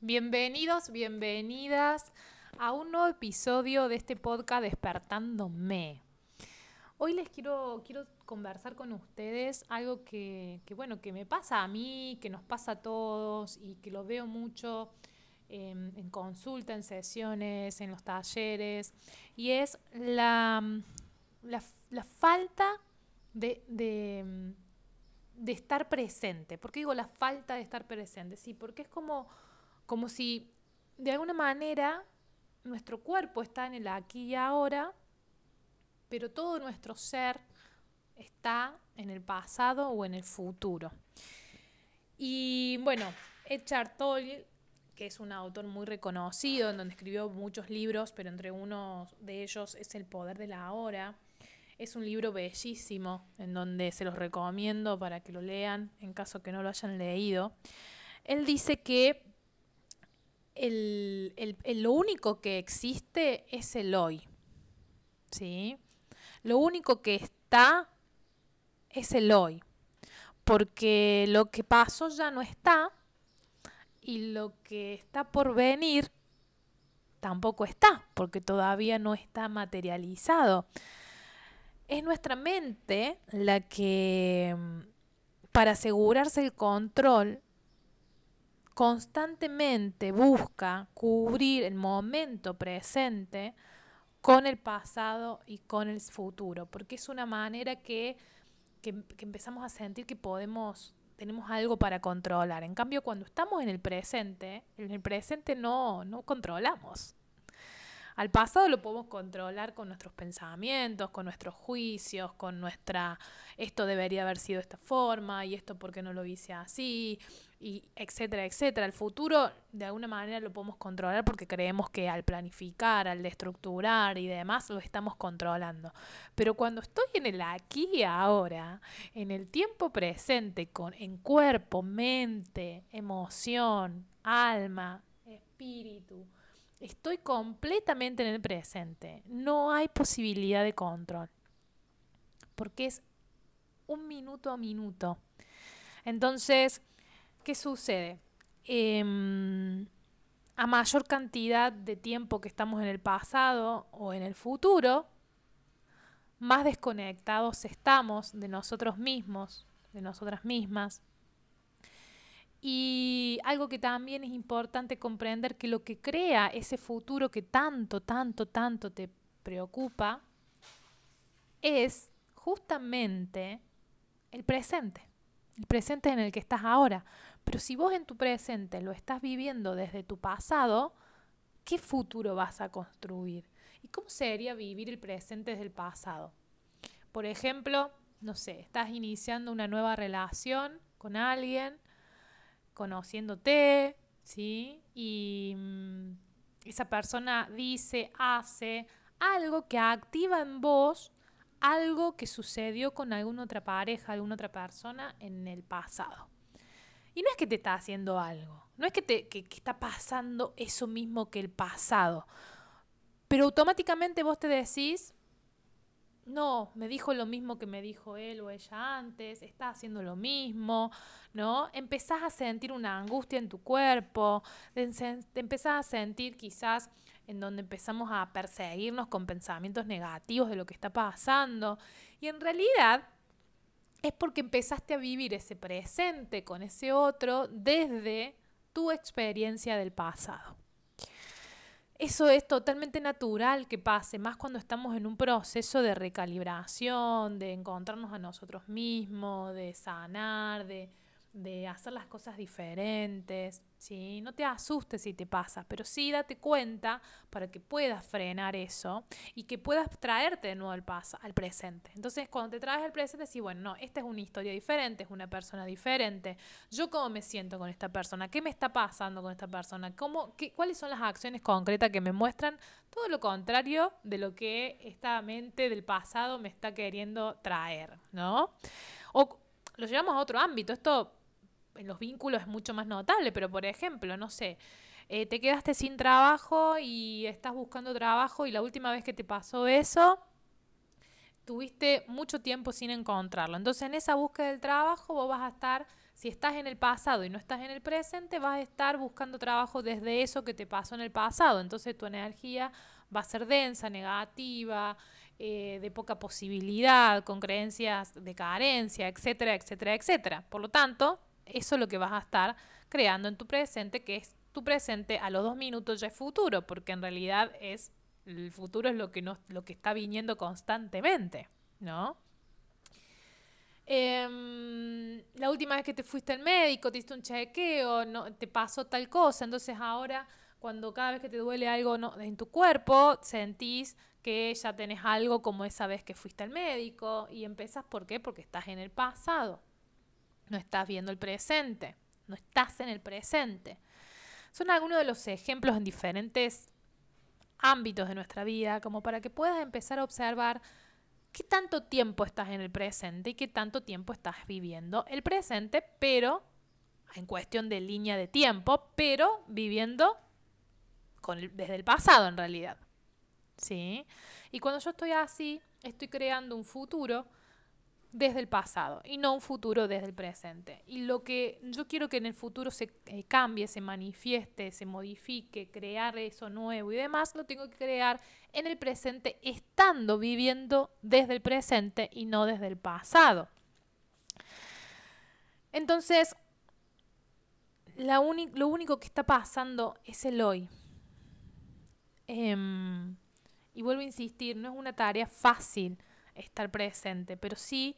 Bienvenidos, bienvenidas a un nuevo episodio de este podcast Despertándome. Hoy les quiero, quiero conversar con ustedes algo que, que, bueno, que me pasa a mí, que nos pasa a todos y que lo veo mucho en, en consulta, en sesiones, en los talleres, y es la, la, la falta de, de, de, estar presente. ¿Por qué digo la falta de estar presente? Sí, porque es como, como si de alguna manera nuestro cuerpo está en el aquí y ahora, pero todo nuestro ser está en el pasado o en el futuro. Y bueno, Eckhart Tolle, que es un autor muy reconocido, en donde escribió muchos libros, pero entre uno de ellos es El poder de la hora. Es un libro bellísimo, en donde se los recomiendo para que lo lean, en caso que no lo hayan leído. Él dice que el, el, lo único que existe es el hoy. ¿Sí? Lo único que está es el hoy. Porque lo que pasó ya no está y lo que está por venir tampoco está, porque todavía no está materializado. Es nuestra mente la que, para asegurarse el control, constantemente busca cubrir el momento presente con el pasado y con el futuro, porque es una manera que, que, empezamos a sentir que podemos, tenemos algo para controlar. En cambio, cuando estamos en el presente, en el presente no, no controlamos. Al pasado lo podemos controlar con nuestros pensamientos, con nuestros juicios, con nuestra, esto debería haber sido de esta forma y esto porque no lo hice así, y etcétera, etcétera. El futuro de alguna manera lo podemos controlar porque creemos que al planificar, al estructurar y demás lo estamos controlando. Pero cuando estoy en el aquí y ahora, en el tiempo presente, con, en cuerpo, mente, emoción, alma, espíritu, Estoy completamente en el presente. No hay posibilidad de control. Porque es un minuto a minuto. Entonces, ¿qué sucede? Eh, a mayor cantidad de tiempo que estamos en el pasado o en el futuro, más desconectados estamos de nosotros mismos, de nosotras mismas, y algo que también es importante comprender que lo que crea ese futuro que tanto, tanto, tanto te preocupa es justamente el presente, el presente en el que estás ahora. Pero si vos en tu presente lo estás viviendo desde tu pasado, ¿qué futuro vas a construir? ¿Y cómo sería vivir el presente desde el pasado? Por ejemplo, no sé, estás iniciando una nueva relación con alguien conociéndote, ¿sí? Y mmm, esa persona dice, hace algo que activa en vos algo que sucedió con alguna otra pareja, alguna otra persona en el pasado. Y no es que te está haciendo algo, no es que, te, que está pasando eso mismo que el pasado, pero automáticamente vos te decís, no, me dijo lo mismo que me dijo él o ella antes, está haciendo lo mismo, ¿no? Empezás a sentir una angustia en tu cuerpo, te empezás a sentir quizás en donde empezamos a perseguirnos con pensamientos negativos de lo que está pasando. Y en realidad es porque empezaste a vivir ese presente con ese otro desde tu experiencia del pasado. Eso es totalmente natural que pase, más cuando estamos en un proceso de recalibración, de encontrarnos a nosotros mismos, de sanar, de de hacer las cosas diferentes, ¿sí? No te asustes si te pasa, pero sí date cuenta para que puedas frenar eso y que puedas traerte de nuevo al, paso, al presente. Entonces, cuando te traes al presente, sí, bueno, no, esta es una historia diferente, es una persona diferente. ¿Yo cómo me siento con esta persona? ¿Qué me está pasando con esta persona? ¿Cómo, qué, ¿Cuáles son las acciones concretas que me muestran todo lo contrario de lo que esta mente del pasado me está queriendo traer, ¿no? O lo llevamos a otro ámbito. Esto en los vínculos es mucho más notable, pero por ejemplo, no sé, eh, te quedaste sin trabajo y estás buscando trabajo y la última vez que te pasó eso, tuviste mucho tiempo sin encontrarlo. Entonces en esa búsqueda del trabajo vos vas a estar Si estás en el pasado y no estás en el presente, vas a estar buscando trabajo desde eso que te pasó en el pasado. Entonces tu energía va a ser densa, negativa, eh, de poca posibilidad, con creencias de carencia, etcétera, etcétera, etcétera. Por lo tanto, eso es lo que vas a estar creando en tu presente, que es tu presente a los dos minutos ya es futuro, porque en realidad es el futuro es lo que, no, lo que está viniendo constantemente, ¿no? Em, la última vez que te fuiste al médico, te hiciste un chequeo, no, te pasó tal cosa, entonces ahora cuando cada vez que te duele algo en tu cuerpo, sentís que ya tenés algo como esa vez que fuiste al médico y empezás, ¿por qué? Porque estás en el pasado, no estás viendo el presente, no estás en el presente. Son algunos de los ejemplos en diferentes ámbitos de nuestra vida, como para que puedas empezar a observar qué tanto tiempo estás en el presente y qué tanto tiempo estás viviendo el presente, pero en cuestión de línea de tiempo, pero viviendo con desde el pasado en realidad. ¿Sí? Y cuando yo estoy así, estoy creando un futuro desde el pasado y no un futuro desde el presente. Y lo que yo quiero que en el futuro se eh, cambie, se manifieste, se modifique, crear eso nuevo y demás, lo tengo que crear en el presente estando viviendo desde el presente y no desde el pasado. Entonces, lo único que está pasando es el hoy. Em, y vuelvo a insistir, no es una tarea fácil estar presente, pero sí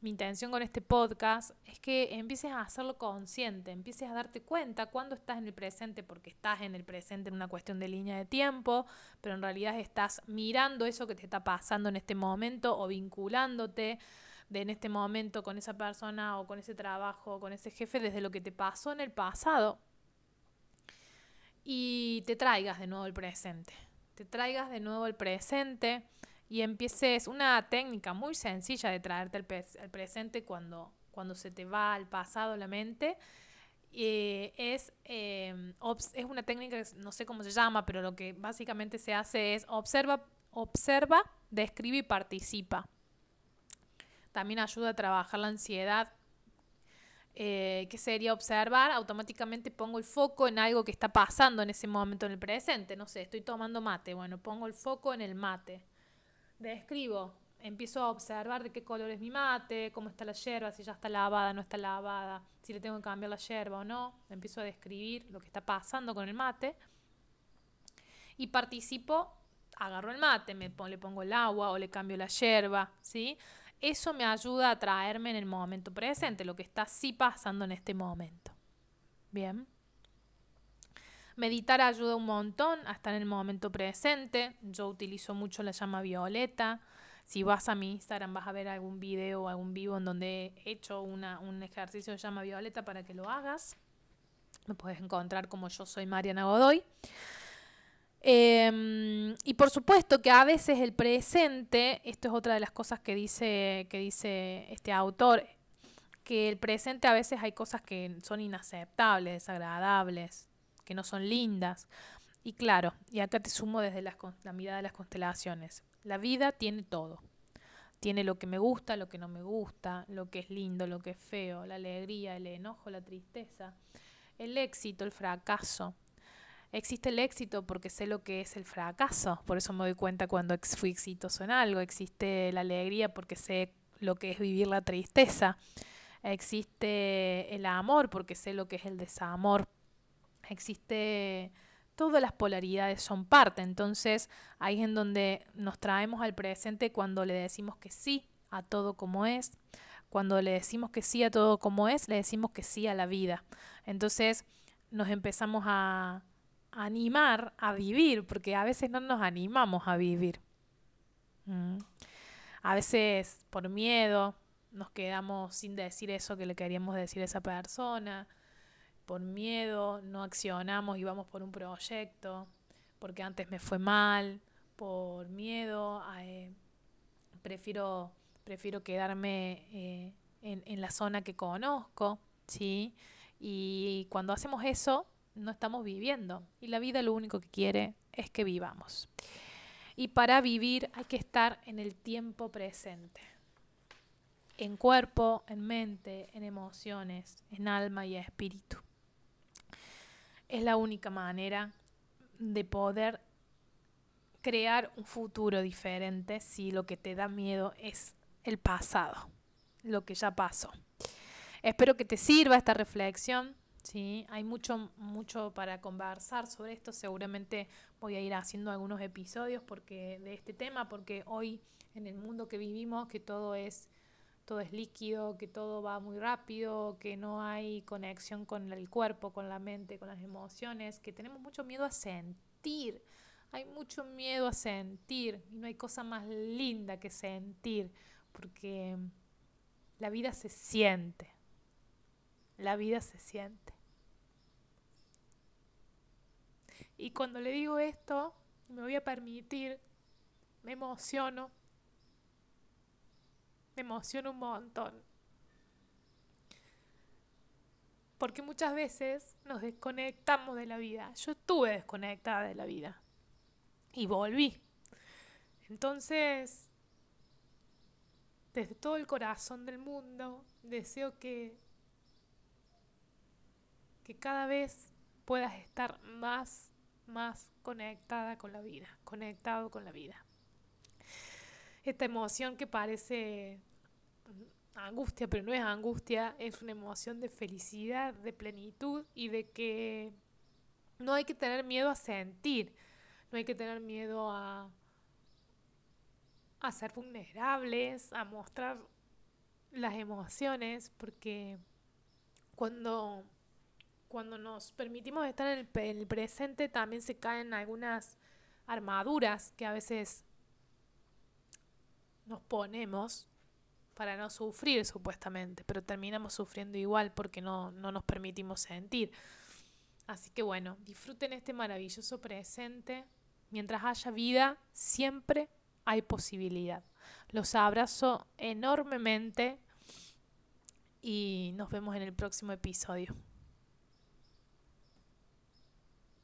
mi intención con este podcast es que empieces a hacerlo consciente, empieces a darte cuenta cuando estás en el presente, porque estás en el presente en una cuestión de línea de tiempo, pero en realidad estás mirando eso que te está pasando en este momento o vinculándote de en este momento con esa persona o con ese trabajo o con ese jefe desde lo que te pasó en el pasado y te traigas de nuevo el presente, te traigas de nuevo el presente y empieces una técnica muy sencilla de traerte el, presente cuando, cuando se te va al pasado la mente. Eh, es, em, es una técnica, no sé cómo se llama, pero lo que básicamente se hace es observa, observa, describe y participa. También ayuda a trabajar la ansiedad, eh, que sería observar, automáticamente pongo el foco en algo que está pasando en ese momento en el presente. No sé, estoy tomando mate, bueno, pongo el foco en el mate describo, empiezo a observar de qué color es mi mate, cómo está la yerba, si ya está lavada, no está lavada, si le tengo que cambiar la yerba o no. Empiezo a describir lo que está pasando con el mate. Y participo, agarro el mate, me le pongo el agua o le cambio la yerba, ¿sí? Eso me ayuda a traerme en el momento presente, lo que está sí pasando en este momento. Bien. Meditar ayuda un montón a estar en el momento presente. Yo utilizo mucho la llama violeta. Si vas a mi Instagram vas a ver algún video o algún vivo en donde he hecho una, un ejercicio de llama violeta para que lo hagas. Me puedes encontrar como yo soy Mariana Godoy. Em, y por supuesto que a veces el presente, esto es otra de las cosas que dice, que dice este autor, que el presente a veces hay cosas que son inaceptables, desagradables, que no son lindas. Y claro, y acá te sumo desde la, mirada de las constelaciones. La vida tiene todo. Tiene lo que me gusta, lo que no me gusta, lo que es lindo, lo que es feo, la alegría, el enojo, la tristeza, el éxito, el fracaso. Existe el éxito porque sé lo que es el fracaso, por eso me doy cuenta cuando fui exitoso en algo. Existe la alegría porque sé lo que es vivir la tristeza. Existe el amor porque sé lo que es el desamor existe, todas las polaridades son parte, entonces ahí es en donde nos traemos al presente cuando le decimos que sí a todo como es, cuando le decimos que sí a todo como es, le decimos que sí a la vida. Entonces nos empezamos a animar a vivir, porque a veces no nos animamos a vivir. Mm. A veces por miedo nos quedamos sin decir eso que le queríamos decir a esa persona por miedo no accionamos y vamos por un proyecto, porque antes me fue mal, por miedo, eh, prefiero, prefiero quedarme eh, en, en, la zona que conozco, ¿sí? Y cuando hacemos eso, no estamos viviendo. Y la vida lo único que quiere es que vivamos. Y para vivir hay que estar en el tiempo presente. en cuerpo, en mente, en emociones, en alma y espíritu. Es la única manera de poder crear un futuro diferente si lo que te da miedo es el pasado, lo que ya pasó. Espero que te sirva esta reflexión. ¿sí? Hay mucho, mucho para conversar sobre esto. Seguramente voy a ir haciendo algunos episodios porque, de este tema, porque hoy en el mundo que vivimos, que todo es, todo es líquido, que todo va muy rápido, que no hay conexión con el cuerpo, con la mente, con las emociones, que tenemos mucho miedo a sentir. Hay mucho miedo a sentir y no hay cosa más linda que sentir, porque la vida se siente. La vida se siente. Y cuando le digo esto, me voy a permitir, me emociono, me emociono un montón. Porque muchas veces nos desconectamos de la vida. Yo estuve desconectada de la vida. Y volví. Entonces, desde todo el corazón del mundo, deseo que, que cada vez puedas estar más, más conectada con la vida, conectado con la vida. Esta emoción que parece angustia, pero no es angustia, es una emoción de felicidad, de plenitud y de que no hay que tener miedo a sentir, no hay que tener miedo a, a ser vulnerables, a mostrar las emociones, porque cuando, cuando nos permitimos estar en el, en el presente también se caen algunas armaduras que a veces nos ponemos para no sufrir supuestamente, pero terminamos sufriendo igual porque no, no nos permitimos sentir. Así que bueno, disfruten este maravilloso presente. Mientras haya vida, siempre hay posibilidad. Los abrazo enormemente y nos vemos en el próximo episodio.